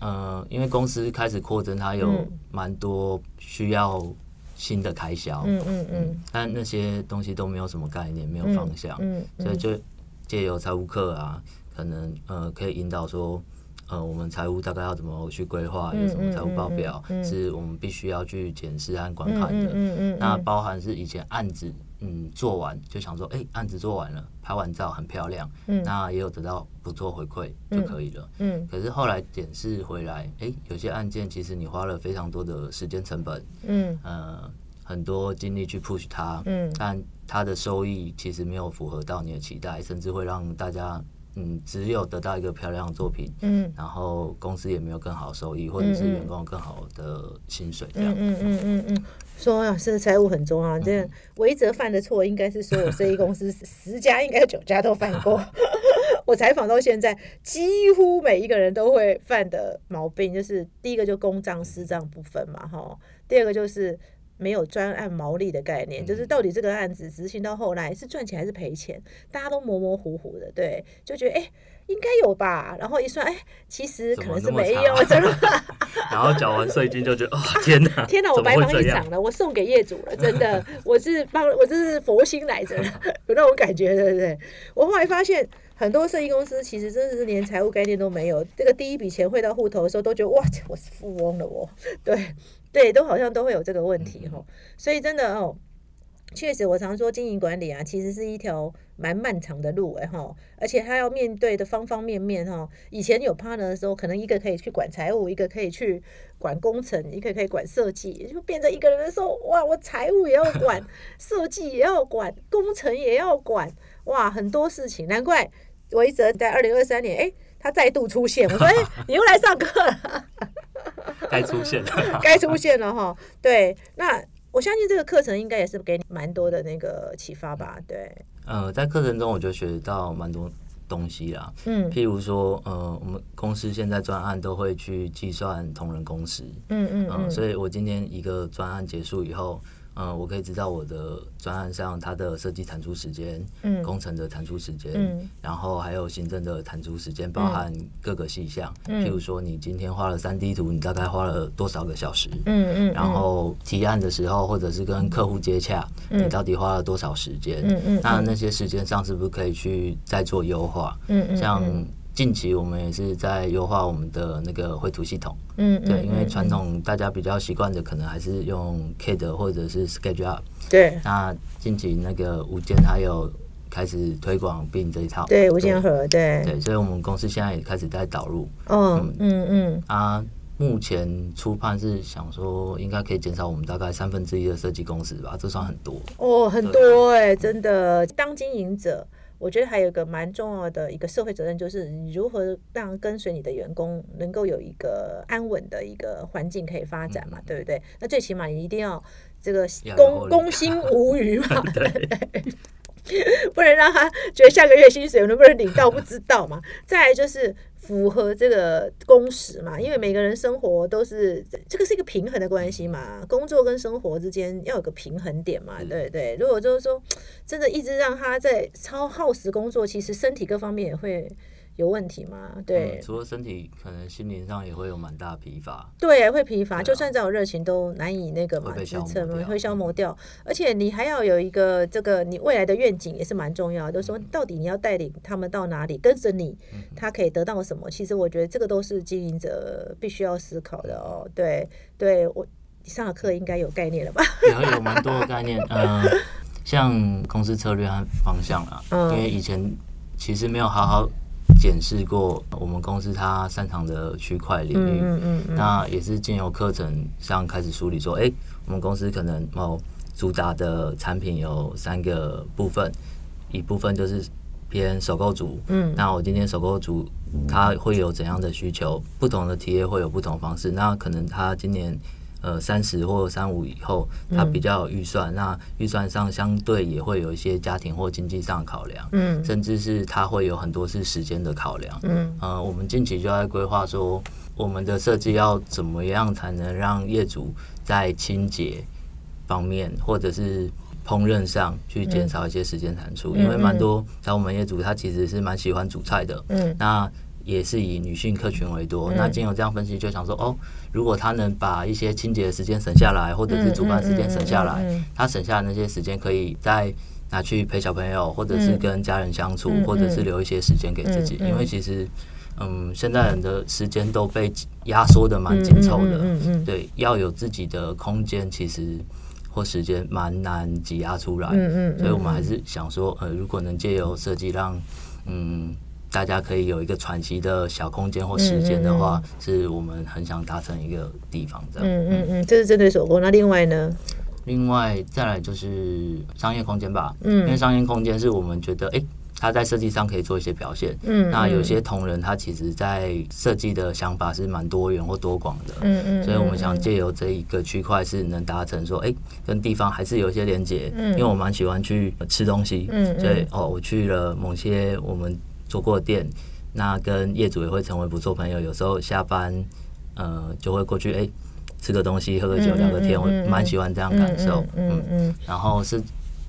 呃，因为公司开始扩增，它有蛮多需要新的开销，嗯嗯嗯，但那些东西都没有什么概念，没有方向，嗯，所以就借由财务课啊，可能呃可以引导说。呃，我们财务大概要怎么去规划？有什么财务报表是我们必须要去检视和观看的？那包含是以前案子，嗯，做完就想说，哎，案子做完了，拍完照很漂亮，那也有得到不错回馈就可以了。嗯，可是后来检视回来，哎，有些案件其实你花了非常多的时间成本，嗯，呃，很多精力去 push 它，嗯，但它的收益其实没有符合到你的期待，甚至会让大家。嗯，只有得到一个漂亮的作品，嗯，然后公司也没有更好的收益，或者是员工更好的薪水，这样。嗯嗯嗯
嗯说啊，是财务很重要。这韦泽犯的错，应该是所有生意公司十家，应该九家都犯过。[LAUGHS] 我采访到现在，几乎每一个人都会犯的毛病，就是第一个就公账私账不分嘛，哈。第二个就是。没有专案毛利的概念，就是到底这个案子执行到后来是赚钱还是赔钱，大家都模模糊糊的，对，就觉得哎应该有吧，然后一算哎其实可能是没有，真的。[LAUGHS]
然后缴完税金就觉得哦天哪，[LAUGHS]
天哪，我白忙一场了，我送给业主了，真的，[LAUGHS] 我是帮我这是佛心来着，有那种感觉，对不对？我后来发现很多设计公司其实真的是连财务概念都没有，这个第一笔钱汇到户头的时候都觉得哇我是富翁了，我对。对，都好像都会有这个问题哈，所以真的哦，确实我常说经营管理啊，其实是一条蛮漫长的路哎哈，而且他要面对的方方面面哈。以前有 partner 的时候，可能一个可以去管财务，一个可以去管工程，一个可以管设计，就变成一个人的时候，哇，我财务也要管，[LAUGHS] 设计也要管，工程也要管，哇，很多事情，难怪维泽在二零二三年，哎，他再度出现，我说，哎，[LAUGHS] 你又来上课了。
该出现了，[LAUGHS]
该出现了哈。对，那我相信这个课程应该也是给你蛮多的那个启发吧？对。
呃，在课程中我就学到蛮多东西啦。嗯。譬如说，呃，我们公司现在专案都会去计算同仁工时。嗯嗯嗯。所以我今天一个专案结束以后。嗯，我可以知道我的专案上它的设计产出时间，嗯，工程的产出时间，嗯，然后还有行政的产出时间，包含各个细项，嗯，譬如说你今天画了三 D 图，你大概花了多少个小时，嗯嗯，然后提案的时候或者是跟客户接洽，你到底花了多少时间，嗯嗯，那那些时间上是不是可以去再做优化，嗯嗯，像。近期我们也是在优化我们的那个绘图系统，嗯，对，因为传统大家比较习惯的可能还是用 CAD 或者是 SketchUp，
对。
那近期那个无间还有开始推广 BIM 这一套，
对，无间盒，对，
对，所以我们公司现在也开始在导入，嗯嗯嗯。啊，目前初判是想说应该可以减少我们大概三分之一的设计工时吧，这算很多。
哦，很多哎，真的，当经营者。我觉得还有一个蛮重要的一个社会责任，就是你如何让跟随你的员工能够有一个安稳的一个环境可以发展嘛，对不对？那最起码你一定要这个公公心无余嘛，[LAUGHS] 对。[LAUGHS] 不能让他觉得下个月薪水能不能领到不知道嘛。再来就是符合这个工时嘛，因为每个人生活都是这个是一个平衡的关系嘛，工作跟生活之间要有个平衡点嘛，对对？如果就是说真的一直让他在超耗时工作，其实身体各方面也会。有问题吗？对，
除了身体，可能心灵上也会有蛮大疲乏。
对，会疲乏，就算再有热情，都难以那个嘛支撑嘛，会消磨掉。而且你还要有一个这个你未来的愿景也是蛮重要，就是说到底你要带领他们到哪里，跟着你，他可以得到什么？其实我觉得这个都是经营者必须要思考的哦。对，对我上了课应该有概念了吧？[LAUGHS]
有有蛮多的概念，嗯，像公司策略和方向啊，因为以前其实没有好好。检视过我们公司它擅长的区块领域，那也是经由课程上开始梳理说，哎，我们公司可能哦主打的产品有三个部分，一部分就是偏首购组，嗯，那我今天首购组它会有怎样的需求？不同的企业会有不同方式，那可能他今年。呃，三十或三五以后，他比较有预算，那预算上相对也会有一些家庭或经济上的考量，嗯，甚至是他会有很多是时间的考量，嗯，呃，我们近期就在规划说，我们的设计要怎么样才能让业主在清洁方面或者是烹饪上去减少一些时间产出，因为蛮多在我们业主他其实是蛮喜欢煮菜的，嗯，那。也是以女性客群为多，那经由这样分析，就想说，哦，如果他能把一些清洁的时间省下来，或者是煮饭时间省下来，他省下的那些时间，可以再拿去陪小朋友，或者是跟家人相处，或者是留一些时间给自己。因为其实，嗯，现在人的时间都被压缩的蛮紧凑的，对，要有自己的空间，其实或时间蛮难挤压出来。嗯嗯，所以我们还是想说，呃，如果能借由设计让，嗯。大家可以有一个喘息的小空间或时间的话，是我们很想达成一个地方的。嗯
嗯嗯，这是针对手工。那另外呢？
另外再来就是商业空间吧，嗯，因为商业空间是我们觉得，哎。它在设计上可以做一些表现，嗯，那有些同仁他其实在设计的想法是蛮多元或多广的，嗯嗯，所以我们想借由这一个区块是能达成说，哎，跟地方还是有一些连接，嗯，因为我蛮喜欢去吃东西，嗯所以哦，我去了某些我们做过的店，那跟业主也会成为不错朋友，有时候下班呃就会过去，哎，吃个东西，喝个酒，聊个天，我蛮喜欢这样感受，嗯嗯，然后是。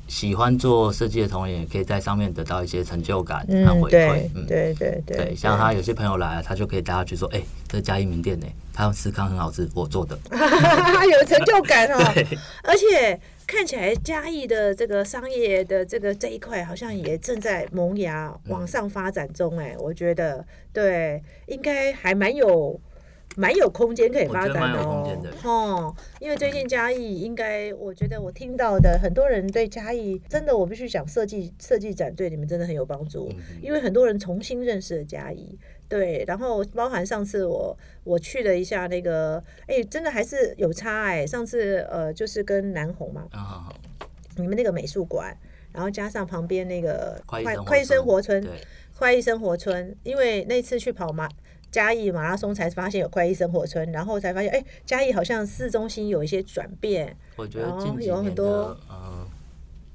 喜欢做设计的同仁，也可以在上面得到一些成就感和回馈。
嗯，对对对。
对，像他有些朋友来了，他就可以带他去说：“哎，这是嘉义名店呢，他司康很好吃，我做的。[LAUGHS] ”
有成就感哦。[LAUGHS] 而且看起来嘉义的这个商业的这个这一块，好像也正在萌芽往上发展中。哎，我觉得对，应该还蛮有。蛮有空间可以发展的哦，因为最近嘉义应该，我觉得我听到的很多人对嘉义真的，我必须讲设计设计展对你们真的很有帮助，因为很多人重新认识了嘉义，对，然后包含上次我我去了一下那个，哎，真的还是有差哎，上次呃就是跟南红嘛，你们那个美术馆，然后加上旁边那个
快
快意生活村，快意生活村，因为那次去跑马。嘉义马拉松才发现有快意生活村，然后才发现，哎，嘉义好像市中心有一些转变。
我觉得有很多嗯呃，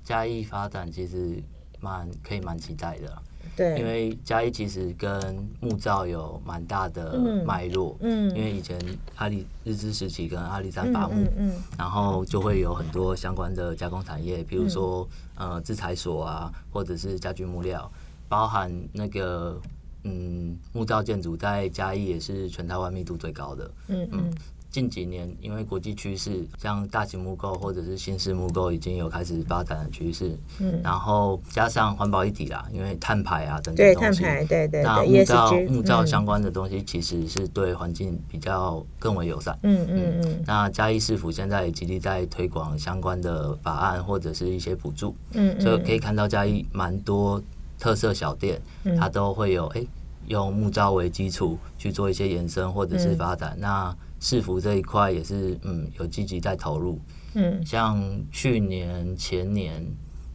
嘉义发展其实蛮可以蛮期待的。
对，
因为嘉义其实跟木造有蛮大的脉络。嗯。因为以前阿里日治时期跟阿里山伐木，嗯，然后就会有很多相关的加工产业，比如说呃制裁所啊，或者是家具木料，包含那个。嗯，木造建筑在嘉义也是全台湾密度最高的。嗯嗯，近几年因为国际趋势，像大型木构或者是新式木构已经有开始发展的趋势。嗯，然后加上环保一体啦，因为碳排啊等等东西。
对碳排，对对。
那木造木造相关的东西其实是对环境比较更为友善。嗯嗯嗯。那嘉义市府现在也极力在推广相关的法案或者是一些补助。嗯嗯。所以可以看到嘉义蛮多。特色小店，它都会有哎，用木造为基础去做一些延伸或者是发展。那市服这一块也是嗯有积极在投入。嗯，像去年前年，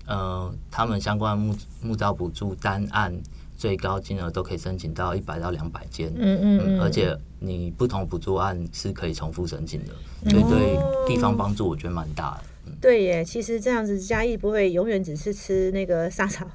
呃，他们相关木木造补助单案最高金额都可以申请到一百到两百间。嗯嗯，而且你不同补助案是可以重复申请的，所以对地方帮助我觉得蛮大的。
对耶，其实这样子嘉义不会永远只是吃那个沙茶。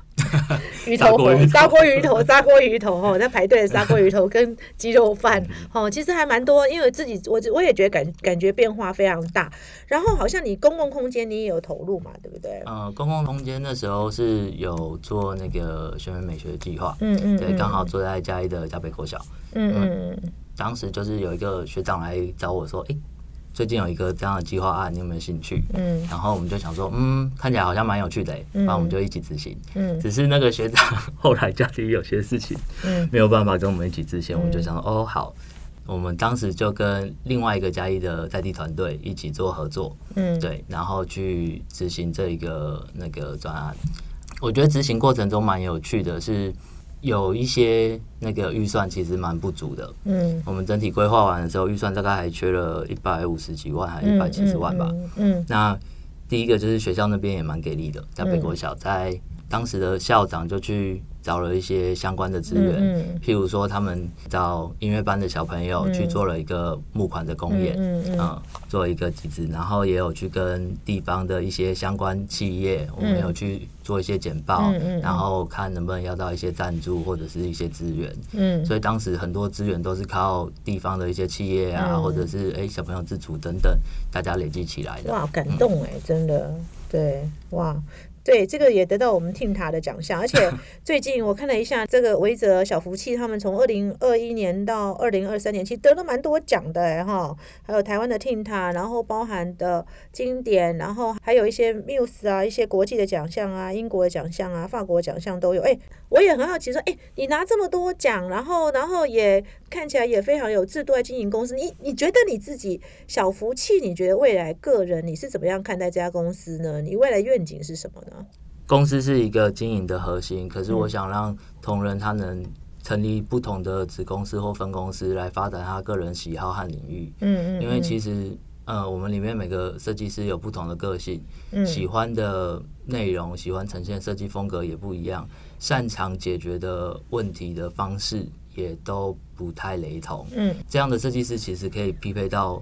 鱼头火砂锅鱼头砂锅鱼头哦，在排队的砂锅鱼头跟鸡肉饭哦，其实还蛮多。因为自己我我也觉得感感觉变化非常大。然后好像你公共空间你也有投入嘛，对不对？
呃，公共空间那时候是有做那个学员美学计划，嗯嗯，对，刚好坐在嘉义的嘉北国小，嗯嗯，当时就是有一个学长来找我说，哎。最近有一个这样的计划案，你有没有兴趣？嗯，然后我们就想说，嗯，看起来好像蛮有趣的，那我们就一起执行。嗯，只是那个学长后来家里有些事情，嗯，没有办法跟我们一起执行，我们就想说，哦，好，我们当时就跟另外一个嘉义的在地团队一起做合作，嗯，对，然后去执行这一个那个专案。我觉得执行过程中蛮有趣的，是。有一些那个预算其实蛮不足的，嗯，我们整体规划完的时候，预算大概还缺了一百五十几万，还一百七十万吧，嗯，那第一个就是学校那边也蛮给力的，在北国小，在当时的校长就去。找了一些相关的资源，譬如说他们找音乐班的小朋友去做了一个募款的公演，嗯，做一个集资，然后也有去跟地方的一些相关企业，我们有去做一些简报，然后看能不能要到一些赞助或者是一些资源，嗯，所以当时很多资源都是靠地方的一些企业啊，或者是哎小朋友自主等等，大家累积起来的。
哇，感动哎，真的，对，哇。对，这个也得到我们 Team 塔的奖项，而且 [LAUGHS] 最近我看了一下这个维泽小福气，他们从二零二一年到二零二三年，其实得了蛮多奖的哈。还有台湾的 Team 塔，然后包含的经典，然后还有一些 Muse 啊，一些国际的奖项啊，英国的奖项啊，法国奖项都有。哎，我也很好奇，说，哎，你拿这么多奖，然后，然后也看起来也非常有制度在经营公司，你你觉得你自己小福气，你觉得未来个人你是怎么样看待这家公司呢？你未来愿景是什么呢？
公司是一个经营的核心，可是我想让同仁他能成立不同的子公司或分公司来发展他个人喜好和领域。嗯嗯。因为其实呃，我们里面每个设计师有不同的个性，喜欢的内容、喜欢呈现设计风格也不一样，擅长解决的问题的方式也都不太雷同。嗯，这样的设计师其实可以匹配到。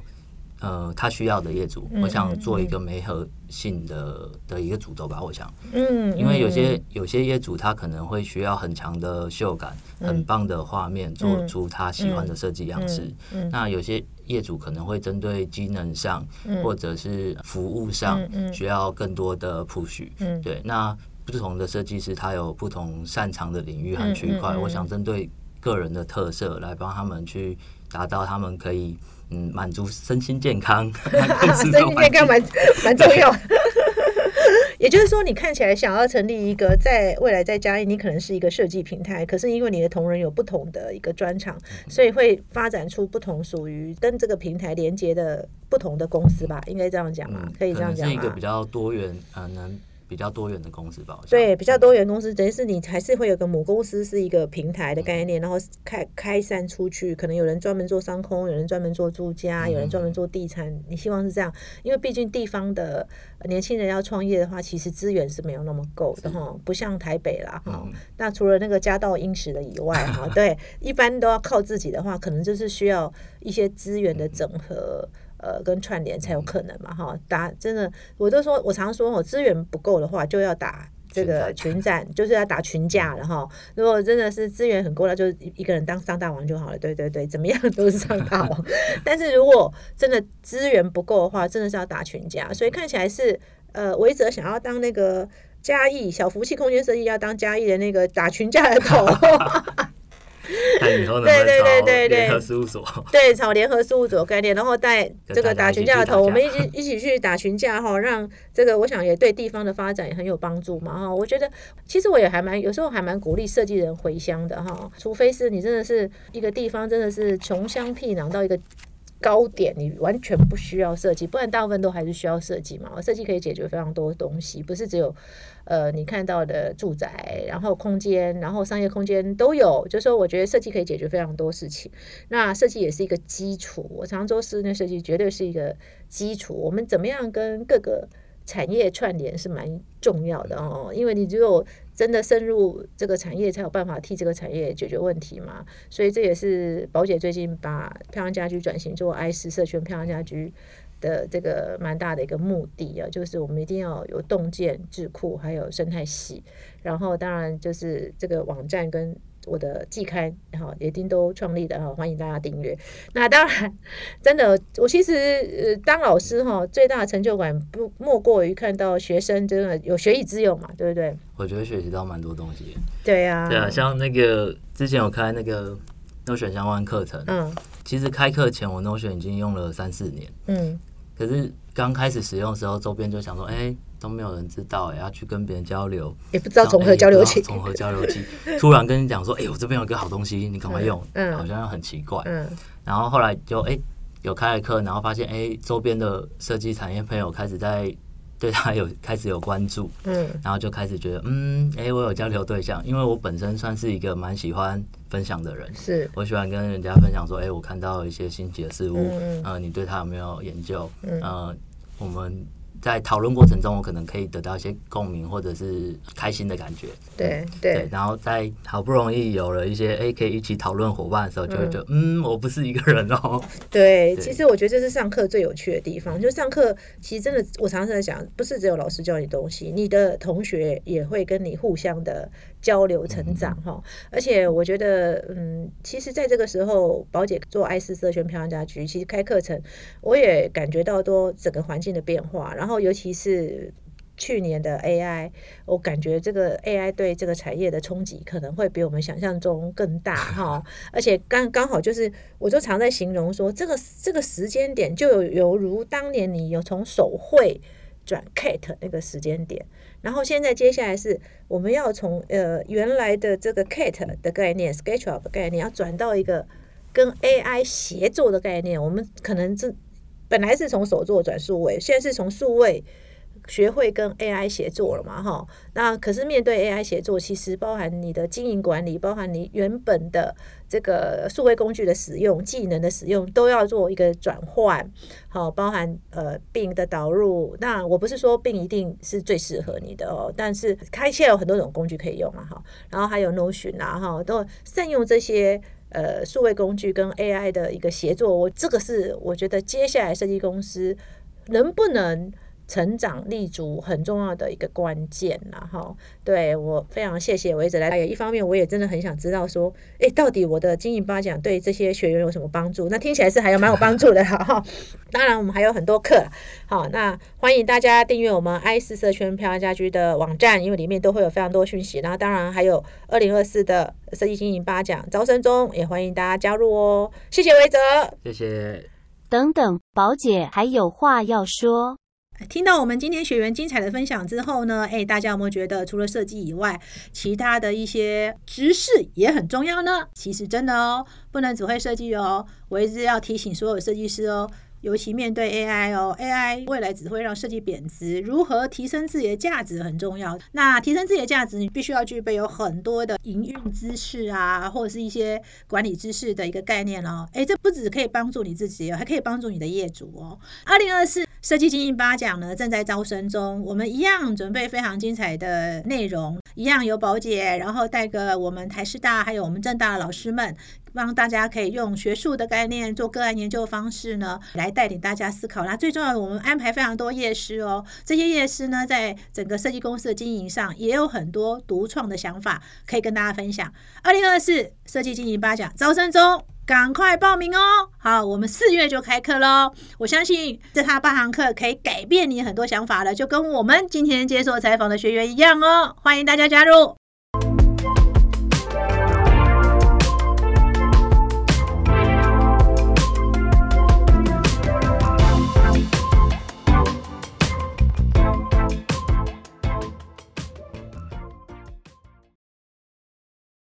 呃，他需要的业主，我想做一个媒合性的的一个主轴吧。我想，嗯，因为有些有些业主他可能会需要很强的秀感，很棒的画面，做出他喜欢的设计样式。那有些业主可能会针对机能上或者是服务上需要更多的 push。对，那不同的设计师他有不同擅长的领域和区块。我想针对个人的特色来帮他们去达到他们可以。嗯，满足身心健康，[LAUGHS]
身心健康蛮蛮重要。[LAUGHS] 也就是说，你看起来想要成立一个在未来在嘉义，你可能是一个设计平台，可是因为你的同仁有不同的一个专长，所以会发展出不同属于跟这个平台连接的不同的公司吧？应该这样讲嘛？可以这样讲
是一个比较多元，呃，能。比较多元的公司吧，
对，比较多元公司，等于是你还是会有个母公司，是一个平台的概念，然后开开散出去，可能有人专门做商空，有人专门做住家，有人专门做地产。你希望是这样，因为毕竟地方的年轻人要创业的话，其实资源是没有那么够的哈，不像台北啦哈。那除了那个家道殷实的以外哈，[LAUGHS] 对，一般都要靠自己的话，可能就是需要一些资源的整合。呃，跟串联才有可能嘛，哈，打真的，我都说，我常说，哦，资源不够的话，就要打这个群战，就是要打群架，了哈如果真的是资源很够了，就一个人当上大王就好了，对对对，怎么样都是上大王。[LAUGHS] 但是如果真的资源不够的话，真的是要打群架，所以看起来是呃，维泽想要当那个嘉义小福气空间设计，要当嘉义的那个打群架的头。[LAUGHS] [LAUGHS]
对对对对对，联合事务所，[LAUGHS]
对，炒联合事务所概念，然后带这个打群架的头，我们一起一起去打群架哈，让这个我想也对地方的发展也很有帮助嘛哈。我觉得其实我也还蛮有时候还蛮鼓励设计人回乡的哈，除非是你真的是一个地方真的是穷乡僻壤到一个。高点你完全不需要设计，不然大部分都还是需要设计嘛。设计可以解决非常多东西，不是只有呃你看到的住宅，然后空间，然后商业空间都有。就是说，我觉得设计可以解决非常多事情。那设计也是一个基础，我常说室内设计绝对是一个基础。我们怎么样跟各个产业串联是蛮重要的哦，因为你只有真的深入这个产业，才有办法替这个产业解决问题嘛。所以这也是宝姐最近把漂亮家居转型做 I 四社群漂亮家居的这个蛮大的一个目的啊，就是我们一定要有洞见智库，还有生态系，然后当然就是这个网站跟。我的季刊哈，也丁都创立的哈，欢迎大家订阅。那当然，真的，我其实呃当老师哈，最大的成就感不莫过于看到学生真的有学以致用嘛，对不对？
我觉得学习到蛮多东西。
对呀，
对啊，像那个之前有开那个 Notion 相关课程，嗯，其实开课前我 Notion 已经用了三四年，嗯，可是刚开始使用的时候，周边就想说，哎。都没有人知道，要去跟别人交流，
也不知道从何交流起。
从何交流起？突然跟你讲说，哎，我这边有个好东西，你赶快用。嗯，好像很奇怪。嗯，然后后来就哎有开了课，然后发现哎周边的设计产业朋友开始在对他有开始有关注。嗯，然后就开始觉得，嗯，哎，我有交流对象，因为我本身算是一个蛮喜欢分享的人。
是，
我喜欢跟人家分享说，哎，我看到一些新奇的事物。嗯嗯。你对他有没有研究？嗯，我们。在讨论过程中，我可能可以得到一些共鸣，或者是开心的感觉。
对对，
然后在好不容易有了一些哎可以一起讨论伙伴的时候，就会觉得嗯，我不是一个人哦。[LAUGHS]
对，其实我觉得这是上课最有趣的地方。就上课，其实真的，我常常在想，不是只有老师教你东西，你的同学也会跟你互相的交流成长哈。而且我觉得，嗯，其实在这个时候，宝姐做爱思社圈漂亮家居，其实开课程，我也感觉到多整个环境的变化，然后。尤其是去年的 AI，我感觉这个 AI 对这个产业的冲击可能会比我们想象中更大 [LAUGHS] 哈。而且刚刚好就是，我就常在形容说，这个这个时间点就有犹如当年你有从手绘转 Kate 那个时间点，然后现在接下来是我们要从呃原来的这个 cat 的概念、SketchUp 概念，要转到一个跟 AI 协作的概念，我们可能这。本来是从手作转数位，现在是从数位学会跟 AI 协作了嘛，哈。那可是面对 AI 协作，其实包含你的经营管理，包含你原本的这个数位工具的使用、技能的使用，都要做一个转换。好，包含呃病的导入。那我不是说病一定是最适合你的哦，但是开现在有很多种工具可以用嘛，哈。然后还有 Notion 啊，哈，都善用这些。呃，数位工具跟 AI 的一个协作，我这个是我觉得接下来设计公司能不能。成长立足很重要的一个关键然哈，对我非常谢谢维泽来。还有一方面，我也真的很想知道说，哎，到底我的经营八讲对这些学员有什么帮助？那听起来是还有蛮有帮助的哈。[LAUGHS] 当然，我们还有很多课，好，那欢迎大家订阅我们 i 四社圈漂亮家居的网站，因为里面都会有非常多讯息。然后，当然还有二零二四的设计经营八讲招生中，也欢迎大家加入哦。谢谢维泽，
谢谢。
等等，宝姐还有话要说。
听到我们今天学员精彩的分享之后呢，哎，大家有没有觉得除了设计以外，其他的一些知识也很重要呢？其实真的哦，不能只会设计哦。我一直要提醒所有设计师哦。尤其面对 AI 哦，AI 未来只会让设计贬值，如何提升自己的价值很重要。那提升自己的价值，你必须要具备有很多的营运知识啊，或者是一些管理知识的一个概念哦。诶，这不只可以帮助你自己还可以帮助你的业主哦。二零二四设计经营八讲呢正在招生中，我们一样准备非常精彩的内容，一样有宝姐，然后带个我们台师大还有我们正大的老师们。让大家可以用学术的概念做个案研究方式呢，来带领大家思考。那最重要的，我们安排非常多业师哦。这些业师呢，在整个设计公司的经营上，也有很多独创的想法可以跟大家分享。二零二四设计经营八讲招生中，赶快报名哦！好，我们四月就开课喽。我相信这套八堂课可以改变你很多想法了，就跟我们今天接受采访的学员一样哦。欢迎大家加入。